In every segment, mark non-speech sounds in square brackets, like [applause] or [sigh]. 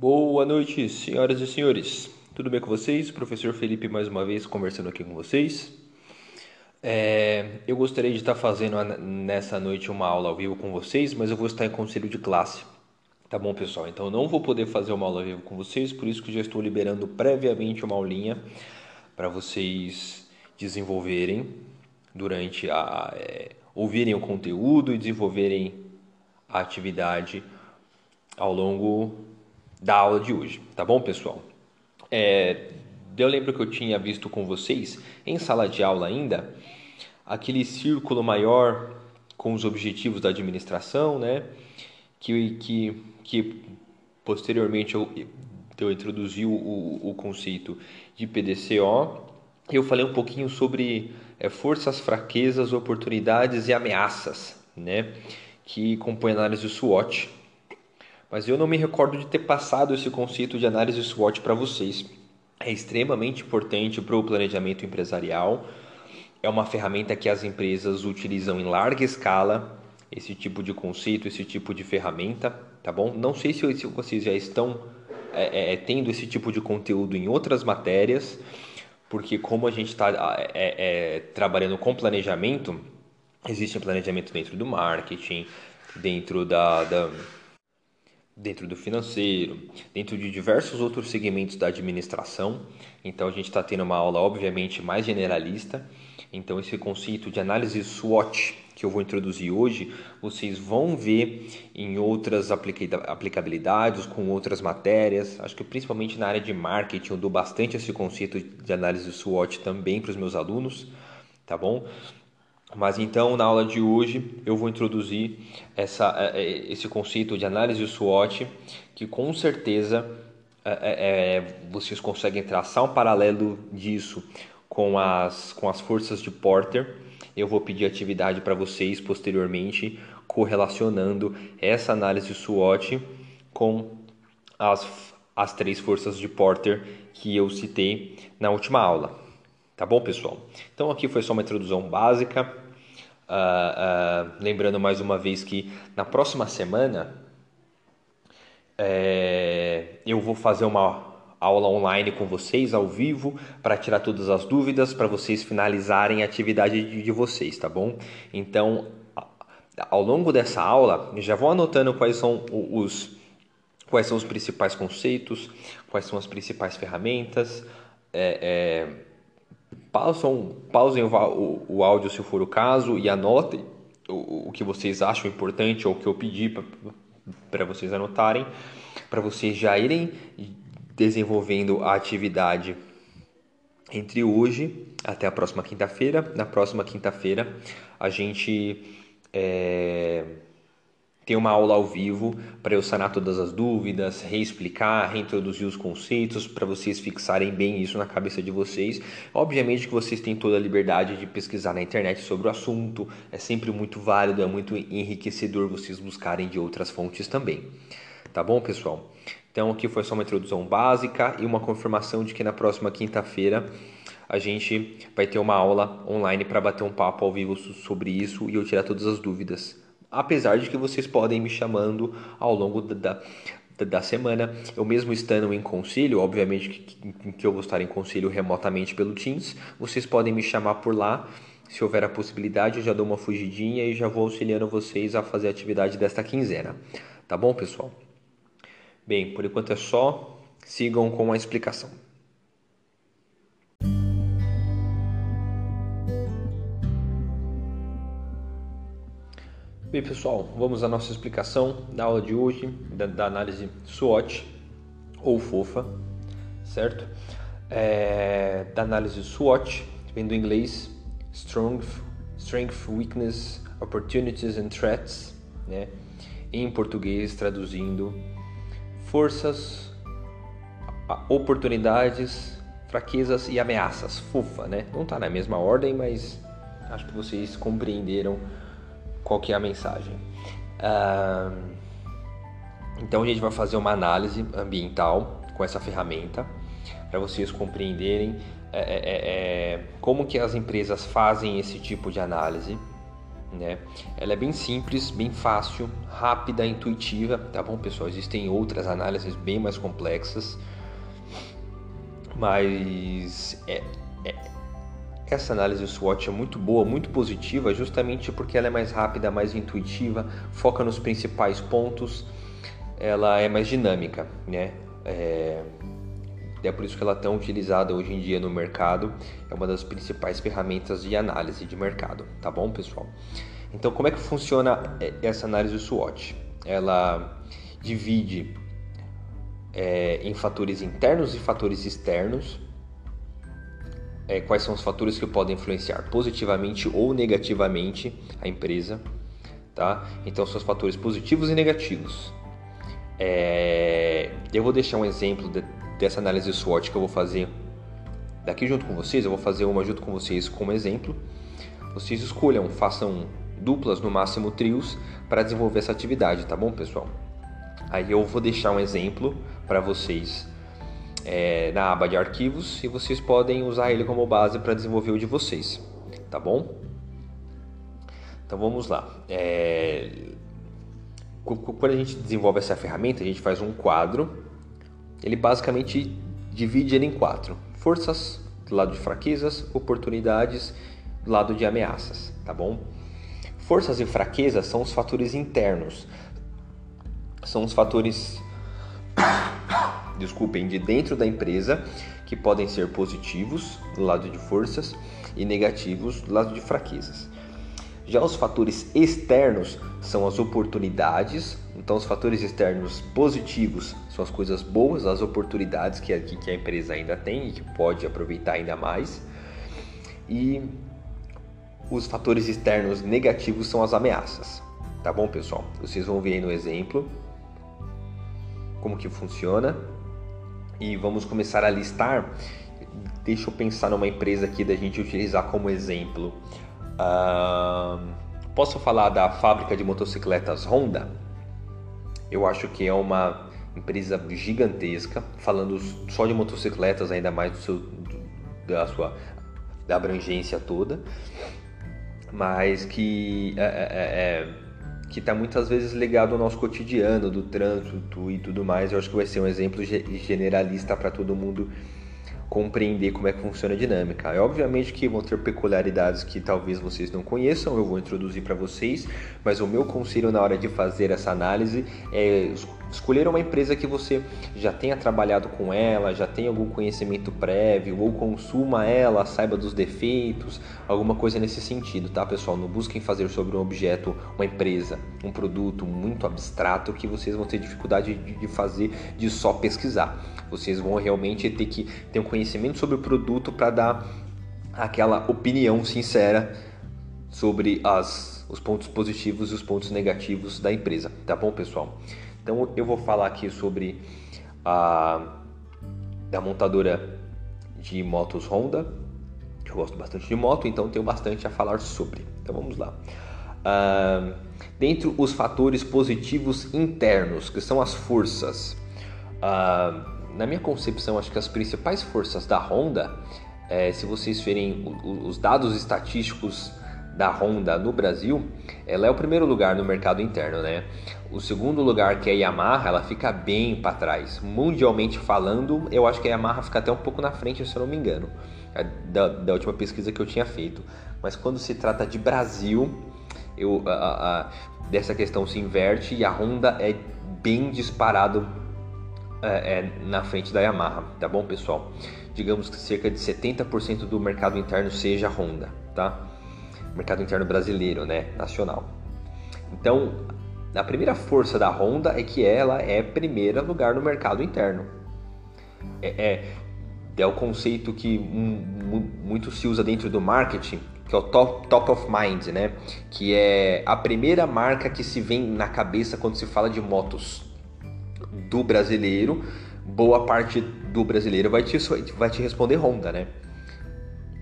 Boa noite, senhoras e senhores. Tudo bem com vocês? Professor Felipe mais uma vez conversando aqui com vocês. É, eu gostaria de estar fazendo nessa noite uma aula ao vivo com vocês, mas eu vou estar em conselho de classe. Tá bom, pessoal? Então eu não vou poder fazer uma aula ao vivo com vocês, por isso que já estou liberando previamente uma aulinha para vocês desenvolverem durante a é, ouvirem o conteúdo e desenvolverem a atividade ao longo da aula de hoje, tá bom, pessoal? É, eu lembro que eu tinha visto com vocês, em sala de aula ainda, aquele círculo maior com os objetivos da administração, né? Que, que, que posteriormente eu, eu introduzi o, o conceito de PDCO. Eu falei um pouquinho sobre é, forças, fraquezas, oportunidades e ameaças, né? Que compõem a análise SWOT mas eu não me recordo de ter passado esse conceito de análise SWOT para vocês. É extremamente importante para o planejamento empresarial. É uma ferramenta que as empresas utilizam em larga escala, esse tipo de conceito, esse tipo de ferramenta, tá bom? Não sei se vocês já estão é, é, tendo esse tipo de conteúdo em outras matérias, porque como a gente está é, é, trabalhando com planejamento, existe planejamento dentro do marketing, dentro da, da dentro do financeiro, dentro de diversos outros segmentos da administração. Então a gente está tendo uma aula obviamente mais generalista. Então esse conceito de análise SWOT que eu vou introduzir hoje, vocês vão ver em outras aplicabilidades, com outras matérias. Acho que principalmente na área de marketing eu dou bastante esse conceito de análise SWOT também para os meus alunos, tá bom? Mas então, na aula de hoje, eu vou introduzir essa, é, é, esse conceito de análise SWOT, que com certeza é, é, vocês conseguem traçar um paralelo disso com as, com as forças de Porter. Eu vou pedir atividade para vocês posteriormente, correlacionando essa análise SWOT com as, as três forças de Porter que eu citei na última aula. Tá bom, pessoal? Então aqui foi só uma introdução básica. Uh, uh, lembrando mais uma vez que na próxima semana é, eu vou fazer uma aula online com vocês ao vivo para tirar todas as dúvidas para vocês finalizarem a atividade de, de vocês, tá bom? Então, ao longo dessa aula, já vou anotando quais são os quais são os principais conceitos, quais são as principais ferramentas. É, é, Pausam, pausem o, o, o áudio se for o caso e anotem o, o que vocês acham importante ou o que eu pedi para vocês anotarem, para vocês já irem desenvolvendo a atividade entre hoje até a próxima quinta-feira. Na próxima quinta-feira a gente é, tem uma aula ao vivo para eu sanar todas as dúvidas, reexplicar, reintroduzir os conceitos, para vocês fixarem bem isso na cabeça de vocês. Obviamente que vocês têm toda a liberdade de pesquisar na internet sobre o assunto, é sempre muito válido, é muito enriquecedor vocês buscarem de outras fontes também. Tá bom, pessoal? Então aqui foi só uma introdução básica e uma confirmação de que na próxima quinta-feira a gente vai ter uma aula online para bater um papo ao vivo sobre isso e eu tirar todas as dúvidas apesar de que vocês podem me chamando ao longo da, da, da semana. Eu mesmo estando em concílio, obviamente que, que eu vou estar em concílio remotamente pelo Teams, vocês podem me chamar por lá. Se houver a possibilidade, eu já dou uma fugidinha e já vou auxiliando vocês a fazer a atividade desta quinzena. Tá bom, pessoal? Bem, por enquanto é só. Sigam com a explicação. Bem, pessoal, vamos à nossa explicação da aula de hoje, da, da análise SWOT ou FOFA, certo? É, da análise SWOT, vem do inglês Strong, Strength, Weakness, Opportunities and Threats, né? Em português, traduzindo forças, oportunidades, fraquezas e ameaças, FOFA, né? Não está na mesma ordem, mas acho que vocês compreenderam qual que é a mensagem. Uh, então a gente vai fazer uma análise ambiental com essa ferramenta para vocês compreenderem é, é, é, é, como que as empresas fazem esse tipo de análise, né? Ela é bem simples, bem fácil, rápida, intuitiva, tá bom, pessoal? Existem outras análises bem mais complexas, mas é, é, essa análise SWOT é muito boa, muito positiva, justamente porque ela é mais rápida, mais intuitiva, foca nos principais pontos, ela é mais dinâmica, né? É, é por isso que ela é tão utilizada hoje em dia no mercado, é uma das principais ferramentas de análise de mercado, tá bom, pessoal? Então, como é que funciona é, essa análise SWOT? Ela divide é, em fatores internos e fatores externos. É, quais são os fatores que podem influenciar positivamente ou negativamente a empresa, tá? Então, são os fatores positivos e negativos. É, eu vou deixar um exemplo de, dessa análise SWOT que eu vou fazer daqui junto com vocês. Eu vou fazer uma junto com vocês como exemplo. Vocês escolham, façam duplas, no máximo trios, para desenvolver essa atividade, tá bom, pessoal? Aí eu vou deixar um exemplo para vocês é, na aba de arquivos e vocês podem usar ele como base para desenvolver o de vocês, tá bom? Então vamos lá. É... Quando a gente desenvolve essa ferramenta, a gente faz um quadro. Ele basicamente divide ele em quatro: forças do lado de fraquezas, oportunidades do lado de ameaças, tá bom? Forças e fraquezas são os fatores internos, são os fatores, desculpem, de dentro da empresa que podem ser positivos do lado de forças e negativos do lado de fraquezas. Já os fatores externos são as oportunidades. Então, os fatores externos positivos são as coisas boas, as oportunidades que a, que a empresa ainda tem e que pode aproveitar ainda mais. E os fatores externos negativos são as ameaças. Tá bom, pessoal? Vocês vão ver aí no exemplo como que funciona e vamos começar a listar. Deixa eu pensar numa empresa aqui da gente utilizar como exemplo. Posso falar da fábrica de motocicletas Honda? Eu acho que é uma empresa gigantesca, falando só de motocicletas, ainda mais do seu, da sua da abrangência toda, mas que é, é, é, é que está muitas vezes ligado ao nosso cotidiano, do trânsito e tudo mais. Eu acho que vai ser um exemplo generalista para todo mundo compreender como é que funciona a dinâmica. É obviamente que vão ter peculiaridades que talvez vocês não conheçam, eu vou introduzir para vocês, mas o meu conselho na hora de fazer essa análise é escolher uma empresa que você já tenha trabalhado com ela, já tenha algum conhecimento prévio ou consuma ela, saiba dos defeitos, alguma coisa nesse sentido, tá, pessoal? Não busquem fazer sobre um objeto, uma empresa, um produto muito abstrato que vocês vão ter dificuldade de fazer de só pesquisar. Vocês vão realmente ter que ter um conhecimento sobre o produto para dar aquela opinião sincera sobre as, os pontos positivos e os pontos negativos da empresa, tá bom, pessoal? Então eu vou falar aqui sobre a da montadora de motos Honda. Eu gosto bastante de moto, então tenho bastante a falar sobre. Então vamos lá. Uh, dentre os fatores positivos internos, que são as forças, uh, na minha concepção, acho que as principais forças da Honda, é, se vocês verem os dados estatísticos da Honda no Brasil, ela é o primeiro lugar no mercado interno, né? O segundo lugar, que é a Yamaha, ela fica bem para trás. Mundialmente falando, eu acho que a Yamaha fica até um pouco na frente, se eu não me engano, é da, da última pesquisa que eu tinha feito. Mas quando se trata de Brasil, eu, a, a, dessa questão se inverte e a Honda é bem disparado é, é, na frente da Yamaha, tá bom, pessoal? Digamos que cerca de 70% do mercado interno seja Honda, tá? mercado interno brasileiro, né, nacional. Então, a primeira força da Honda é que ela é primeira lugar no mercado interno. É, é, é o conceito que muito se usa dentro do marketing, que é o top, top of mind, né? Que é a primeira marca que se vem na cabeça quando se fala de motos do brasileiro. Boa parte do brasileiro vai te, vai te responder Honda, né?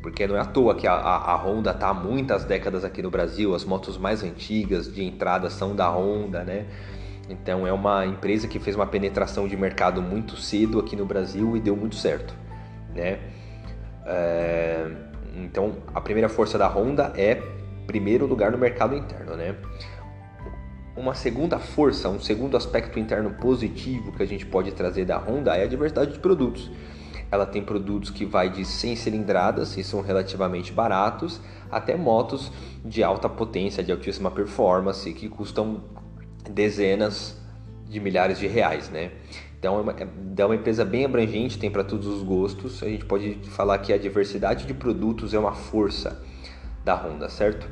Porque não é à toa que a, a, a Honda está há muitas décadas aqui no Brasil, as motos mais antigas de entrada são da Honda, né? Então é uma empresa que fez uma penetração de mercado muito cedo aqui no Brasil e deu muito certo, né? É, então a primeira força da Honda é primeiro lugar no mercado interno, né? Uma segunda força, um segundo aspecto interno positivo que a gente pode trazer da Honda é a diversidade de produtos. Ela tem produtos que vai de 100 cilindradas e são relativamente baratos, até motos de alta potência, de altíssima performance, que custam dezenas de milhares de reais, né? Então é uma, é uma empresa bem abrangente, tem para todos os gostos. A gente pode falar que a diversidade de produtos é uma força da Honda, certo?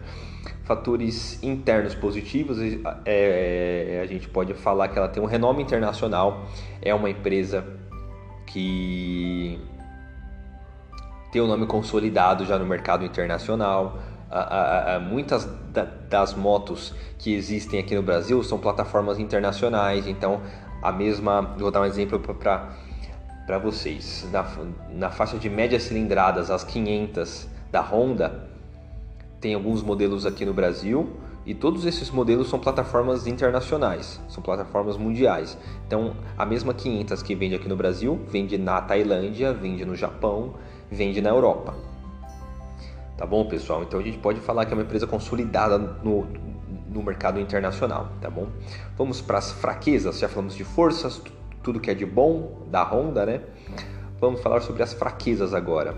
Fatores internos positivos, é, a gente pode falar que ela tem um renome internacional, é uma empresa que tem o um nome consolidado já no mercado internacional. muitas das motos que existem aqui no Brasil são plataformas internacionais, então a mesma. Vou dar um exemplo para vocês. Na, na faixa de médias cilindradas, as 500 da Honda, tem alguns modelos aqui no Brasil e todos esses modelos são plataformas internacionais, são plataformas mundiais. Então, a mesma 500 que vende aqui no Brasil, vende na Tailândia, vende no Japão, vende na Europa. Tá bom, pessoal? Então a gente pode falar que é uma empresa consolidada no, no mercado internacional, tá bom? Vamos para as fraquezas, já falamos de forças, tudo que é de bom da Honda, né? Vamos falar sobre as fraquezas agora.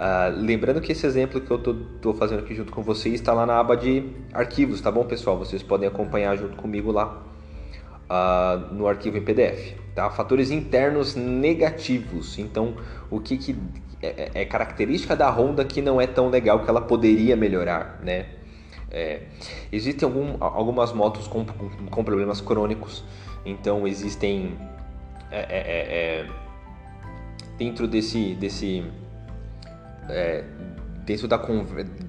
Uh, lembrando que esse exemplo que eu estou fazendo aqui junto com vocês está lá na aba de arquivos, tá bom, pessoal? Vocês podem acompanhar junto comigo lá uh, no arquivo em PDF. Tá? Fatores internos negativos. Então, o que, que é, é, característica da Honda que não é tão legal que ela poderia melhorar, né? É, existem algum, algumas motos com, com, problemas crônicos, então existem é, é, é, dentro desse, desse dentro da,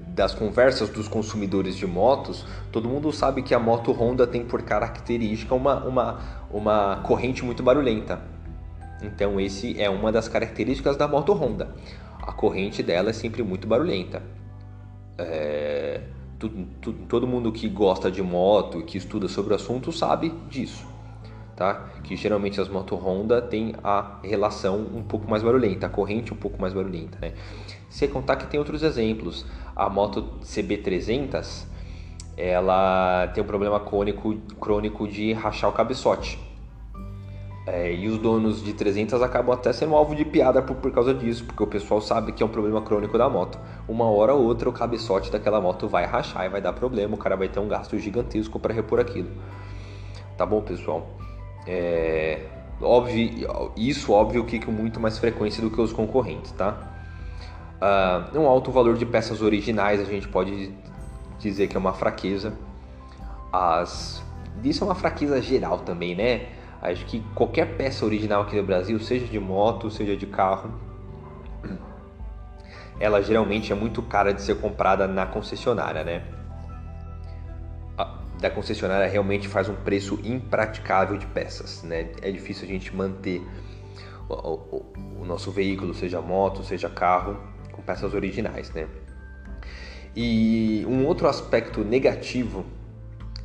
das conversas dos consumidores de motos, todo mundo sabe que a moto Honda tem por característica uma, uma, uma corrente muito barulhenta. Então esse é uma das características da moto Honda. A corrente dela é sempre muito barulhenta. É todo mundo que gosta de moto e que estuda sobre o assunto sabe disso, tá? Que geralmente as motos Honda têm a relação um pouco mais barulhenta, a corrente um pouco mais barulhenta, né? Sem contar que tem outros exemplos. A moto CB300, ela tem um problema crônico, crônico de rachar o cabeçote. É, e os donos de 300 acabam até sendo alvo de piada por, por causa disso, porque o pessoal sabe que é um problema crônico da moto. Uma hora ou outra o cabeçote daquela moto vai rachar e vai dar problema, o cara vai ter um gasto gigantesco para repor aquilo. Tá bom, pessoal? É, óbvio, isso óbvio que com muito mais frequência do que os concorrentes, tá? Uh, um alto valor de peças originais a gente pode dizer que é uma fraqueza. As, isso é uma fraqueza geral também, né? Acho que qualquer peça original aqui no Brasil, seja de moto, seja de carro, ela geralmente é muito cara de ser comprada na concessionária, né? Da concessionária realmente faz um preço impraticável de peças, né? É difícil a gente manter o, o, o nosso veículo, seja moto, seja carro, com peças originais, né? E um outro aspecto negativo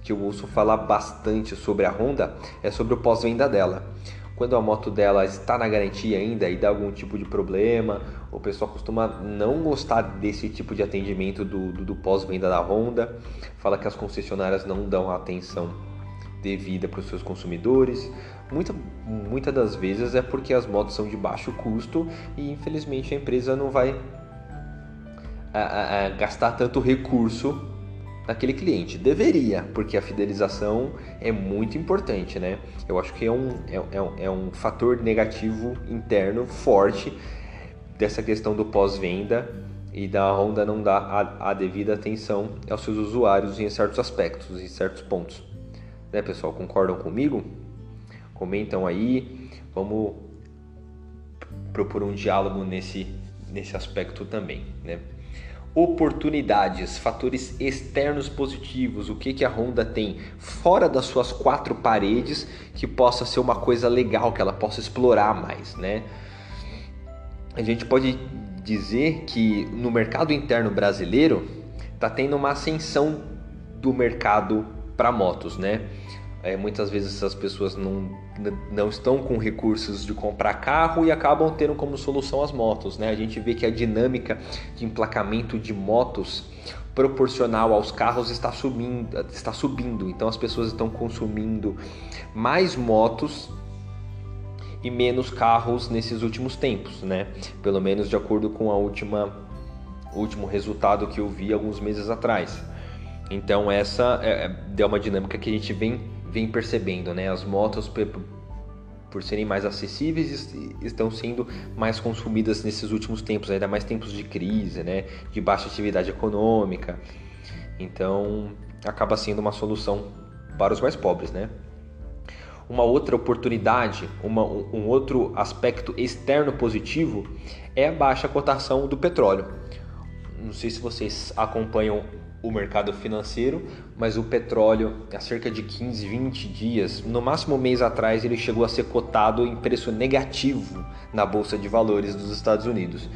que eu ouço falar bastante sobre a Honda é sobre o pós-venda dela. Quando a moto dela está na garantia ainda e dá algum tipo de problema, o pessoal costuma não gostar desse tipo de atendimento do, do, do pós-venda da Honda, fala que as concessionárias não dão a atenção devida para os seus consumidores. Muita, muitas das vezes é porque as motos são de baixo custo e infelizmente a empresa não vai a, a, a gastar tanto recurso naquele cliente. Deveria, porque a fidelização é muito importante, né? Eu acho que é um, é, é, é um fator negativo interno forte dessa questão do pós-venda e da Honda não dar a, a, devida atenção aos seus usuários em certos aspectos, em certos pontos. Né, pessoal? Concordam comigo? Comentam aí. Vamos propor um diálogo nesse, nesse aspecto também, né? Oportunidades, fatores externos positivos, o que, que a Honda tem fora das suas quatro paredes que possa ser uma coisa legal, que ela possa explorar mais, né? A gente pode dizer que no mercado interno brasileiro está tendo uma ascensão do mercado para motos, né? É, muitas vezes essas pessoas não, não estão com recursos de comprar carro e acabam tendo como solução as motos. Né? A gente vê que a dinâmica de emplacamento de motos proporcional aos carros está subindo, está subindo. Então as pessoas estão consumindo mais motos e menos carros nesses últimos tempos, né? Pelo menos de acordo com a última último resultado que eu vi alguns meses atrás. Então essa é, é, uma dinâmica que a gente vem, vem percebendo, né? As motos por serem mais acessíveis estão sendo mais consumidas nesses últimos tempos, ainda mais tempos de crise, né? De baixa atividade econômica. Então acaba sendo uma solução para os mais pobres, né? Uma outra oportunidade, uma, um outro aspecto externo positivo é a baixa cotação do petróleo. Não sei se vocês acompanham o mercado financeiro, mas o petróleo, há cerca de 15, 20 dias, no máximo um mês atrás, ele chegou a ser cotado em preço negativo na Bolsa de Valores dos Estados Unidos.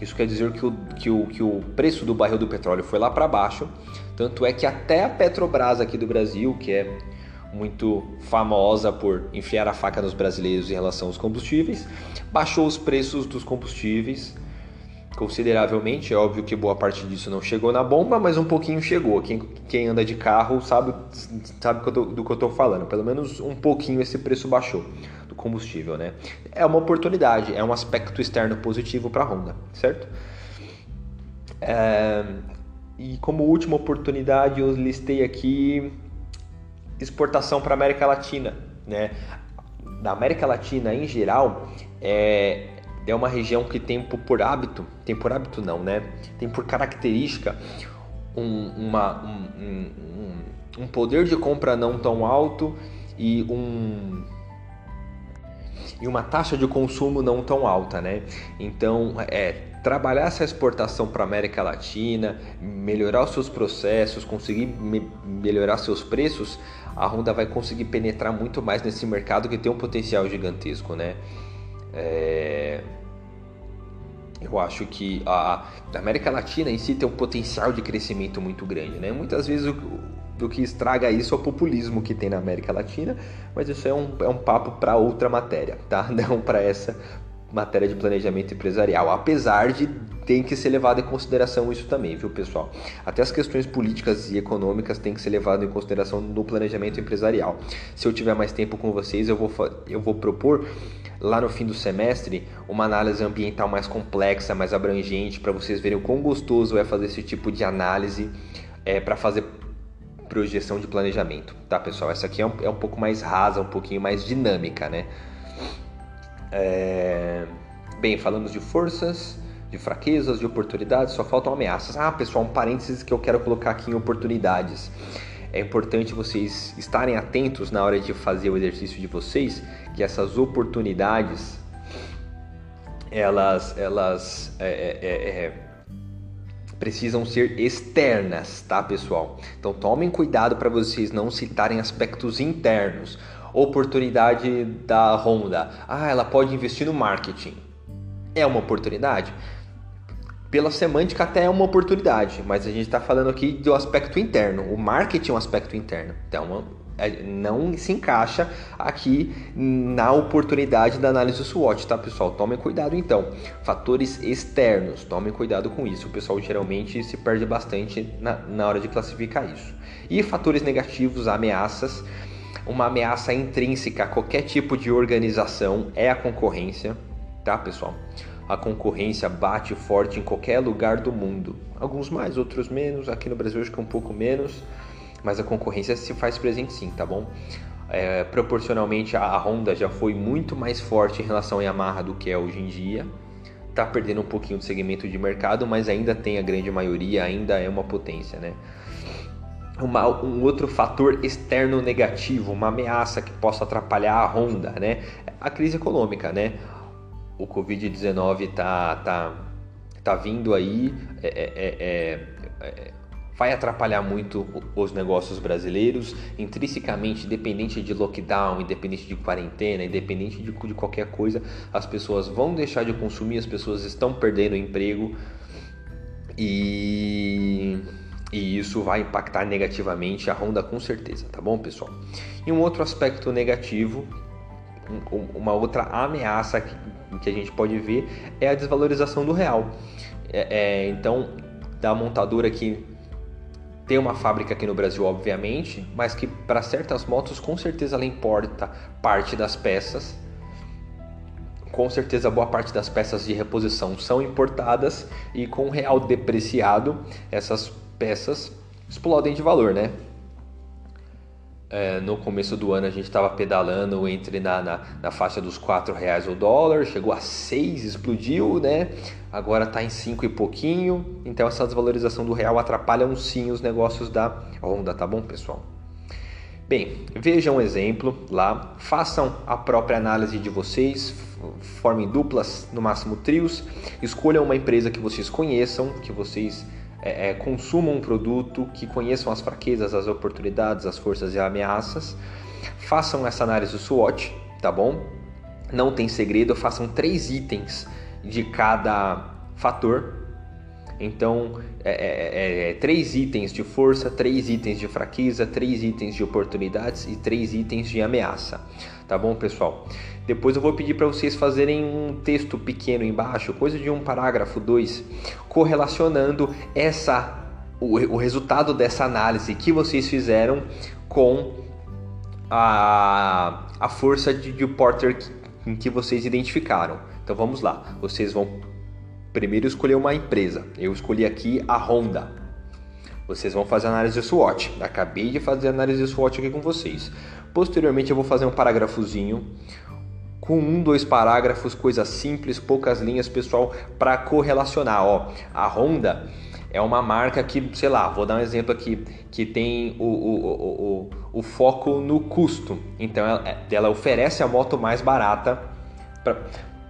Isso quer dizer que o, que o, que o preço do barril do petróleo foi lá para baixo, tanto é que até a Petrobras aqui do Brasil, que é muito famosa por enfiar a faca nos brasileiros em relação aos combustíveis, baixou os preços dos combustíveis consideravelmente. É óbvio que boa parte disso não chegou na bomba, mas um pouquinho chegou. Quem, quem anda de carro sabe, sabe do que eu estou falando. Pelo menos um pouquinho esse preço baixou do combustível, né? É uma oportunidade, é um aspecto externo positivo para a Honda, certo? É, e como última oportunidade, eu listei aqui exportação para América Latina, né? Da América Latina em geral, é, é uma região que tem por hábito, tem por hábito não, né? Tem por característica um, uma, um, um, um poder de compra não tão alto e um e uma taxa de consumo não tão alta, né? Então, é trabalhar essa exportação para a América Latina, melhorar os seus processos, conseguir me melhorar seus preços, a Honda vai conseguir penetrar muito mais nesse mercado que tem um potencial gigantesco, né? É... Eu acho que a, América Latina em si tem um potencial de crescimento muito grande, né? Muitas vezes o, do que estraga isso é o populismo que tem na América Latina, mas isso é um, é um papo para outra matéria, tá? [laughs] Não para essa matéria de planejamento empresarial, apesar de tem que ser levado em consideração isso também, viu, pessoal? Até as questões políticas e econômicas têm que ser levadas em consideração no planejamento empresarial. Se eu tiver mais tempo com vocês, eu vou, eu vou propor lá no fim do semestre uma análise ambiental mais complexa, mais abrangente, para vocês verem o quão gostoso é fazer esse tipo de análise é, para fazer projeção de planejamento, tá, pessoal? Essa aqui é um, é um pouco mais rasa, um pouquinho mais dinâmica, né? É... Bem, falamos de forças, de fraquezas, de oportunidades, só faltam ameaças. Ah, pessoal, um parênteses que eu quero colocar aqui em oportunidades. É importante vocês estarem atentos na hora de fazer o exercício de vocês, que essas oportunidades elas, elas é, é, é, é precisam ser externas, tá, pessoal? Então tomem cuidado para vocês não citarem aspectos internos oportunidade da Honda. Ah, ela pode investir no marketing. É uma oportunidade? Pela semântica até é uma oportunidade, mas a gente está falando aqui do aspecto interno. O marketing é um aspecto interno. Então, é, não se encaixa aqui na oportunidade da análise do SWOT, tá pessoal? Tomem cuidado então. Fatores externos, tomem cuidado com isso. O pessoal geralmente se perde bastante na, na hora de classificar isso. E fatores negativos, ameaças uma ameaça intrínseca a qualquer tipo de organização é a concorrência, tá, pessoal? A concorrência bate forte em qualquer lugar do mundo. Alguns mais, outros menos. Aqui no Brasil acho que um pouco menos, mas a concorrência se faz presente sim, tá bom? É, proporcionalmente a Honda já foi muito mais forte em relação à Yamaha do que é hoje em dia. Tá perdendo um pouquinho de segmento de mercado, mas ainda tem a grande maioria, ainda é uma potência, né? Uma, um outro fator externo negativo, uma ameaça que possa atrapalhar a Honda, né? A crise econômica, né? O Covid-19 tá, tá, tá vindo aí, é, é, é, vai atrapalhar muito os negócios brasileiros, intrinsecamente, independente de lockdown, independente de quarentena, independente de, de qualquer coisa, as pessoas vão deixar de consumir, as pessoas estão perdendo emprego e e isso vai impactar negativamente a Honda com certeza, tá bom, pessoal? E um outro aspecto negativo, uma outra ameaça que, a gente pode ver é a desvalorização do real. É, é, então, da montadora que tem uma fábrica aqui no Brasil, obviamente, mas que para certas motos com certeza ela importa parte das peças. Com certeza boa parte das peças de reposição são importadas e com o real depreciado essas peças explodem de valor, né? É, no começo do ano a gente estava pedalando entre na, na, na, faixa dos 4 reais o dólar, chegou a 6, explodiu, né? Agora está em 5 e pouquinho. Então essa desvalorização do real atrapalha um sim os negócios da Honda, tá bom, pessoal? Bem, vejam um exemplo lá, façam a própria análise de vocês, formem duplas, no máximo trios, escolham uma empresa que vocês conheçam, que vocês é, é, consumam um produto, que conheçam as fraquezas, as oportunidades, as forças e ameaças. Façam essa análise SWOT, tá bom? Não tem segredo, façam três itens de cada fator. Então, é, é, é, é, três itens de força, três itens de fraqueza, três itens de oportunidades e três itens de ameaça. Tá bom, pessoal? Depois eu vou pedir para vocês fazerem um texto pequeno embaixo, coisa de um parágrafo, dois, correlacionando essa o, o resultado dessa análise que vocês fizeram com a, a força de, de Porter que, que vocês identificaram. Então vamos lá. Vocês vão primeiro escolher uma empresa. Eu escolhi aqui a Honda. Vocês vão fazer análise SWOT. Acabei de fazer análise SWOT aqui com vocês. Posteriormente eu vou fazer um parágrafozinho com um, dois parágrafos, coisa simples, poucas linhas, pessoal, para correlacionar. Ó, a Honda é uma marca que, sei lá, vou dar um exemplo aqui, que tem o, o, o, o, foco no custo. Então ela, ela oferece a moto mais barata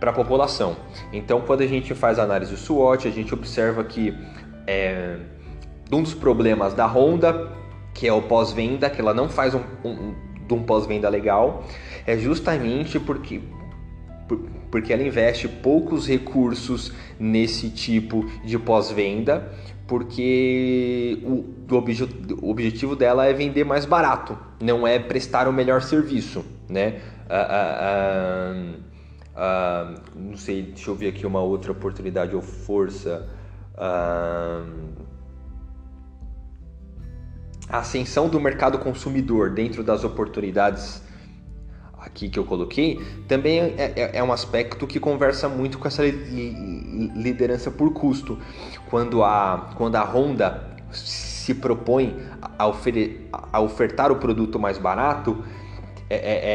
para a população. Então quando a gente faz a análise SWOT, a gente observa que é, um dos problemas da Honda, que é o pós-venda, que ela não faz um, um, um pós-venda legal, é justamente porque porque ela investe poucos recursos nesse tipo de pós-venda, porque o, o, objetivo dela é vender mais barato, não é prestar o melhor serviço, né? Ah, ah, ah, não sei, deixa eu ver aqui uma outra oportunidade ou força. A ascensão do mercado consumidor dentro das oportunidades aqui que eu coloquei, também é, é, é, um aspecto que conversa muito com essa liderança por custo. Quando a, quando a Honda se propõe a, ofere, a ofertar o produto mais barato, é, é,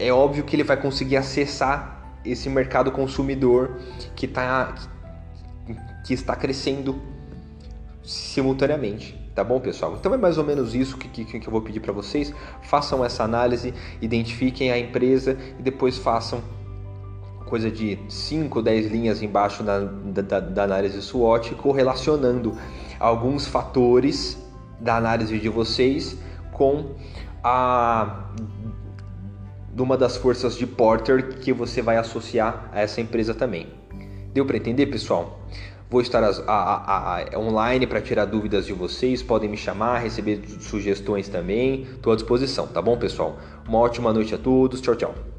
é, é óbvio que ele vai conseguir acessar esse mercado consumidor que, tá, que está crescendo simultaneamente. Tá bom, pessoal? Então é mais ou menos isso que, que, que eu vou pedir para vocês. Façam essa análise, identifiquem a empresa e depois façam coisa de 5, 10 linhas embaixo da, da, da análise SWOT, correlacionando alguns fatores da análise de vocês com a uma das forças de Porter que você vai associar a essa empresa também. Deu para entender, pessoal? Vou estar a, a, a, online para tirar dúvidas de vocês. Podem me chamar, receber sugestões também. Estou à disposição, tá bom, pessoal? Uma ótima noite a todos. Tchau, tchau.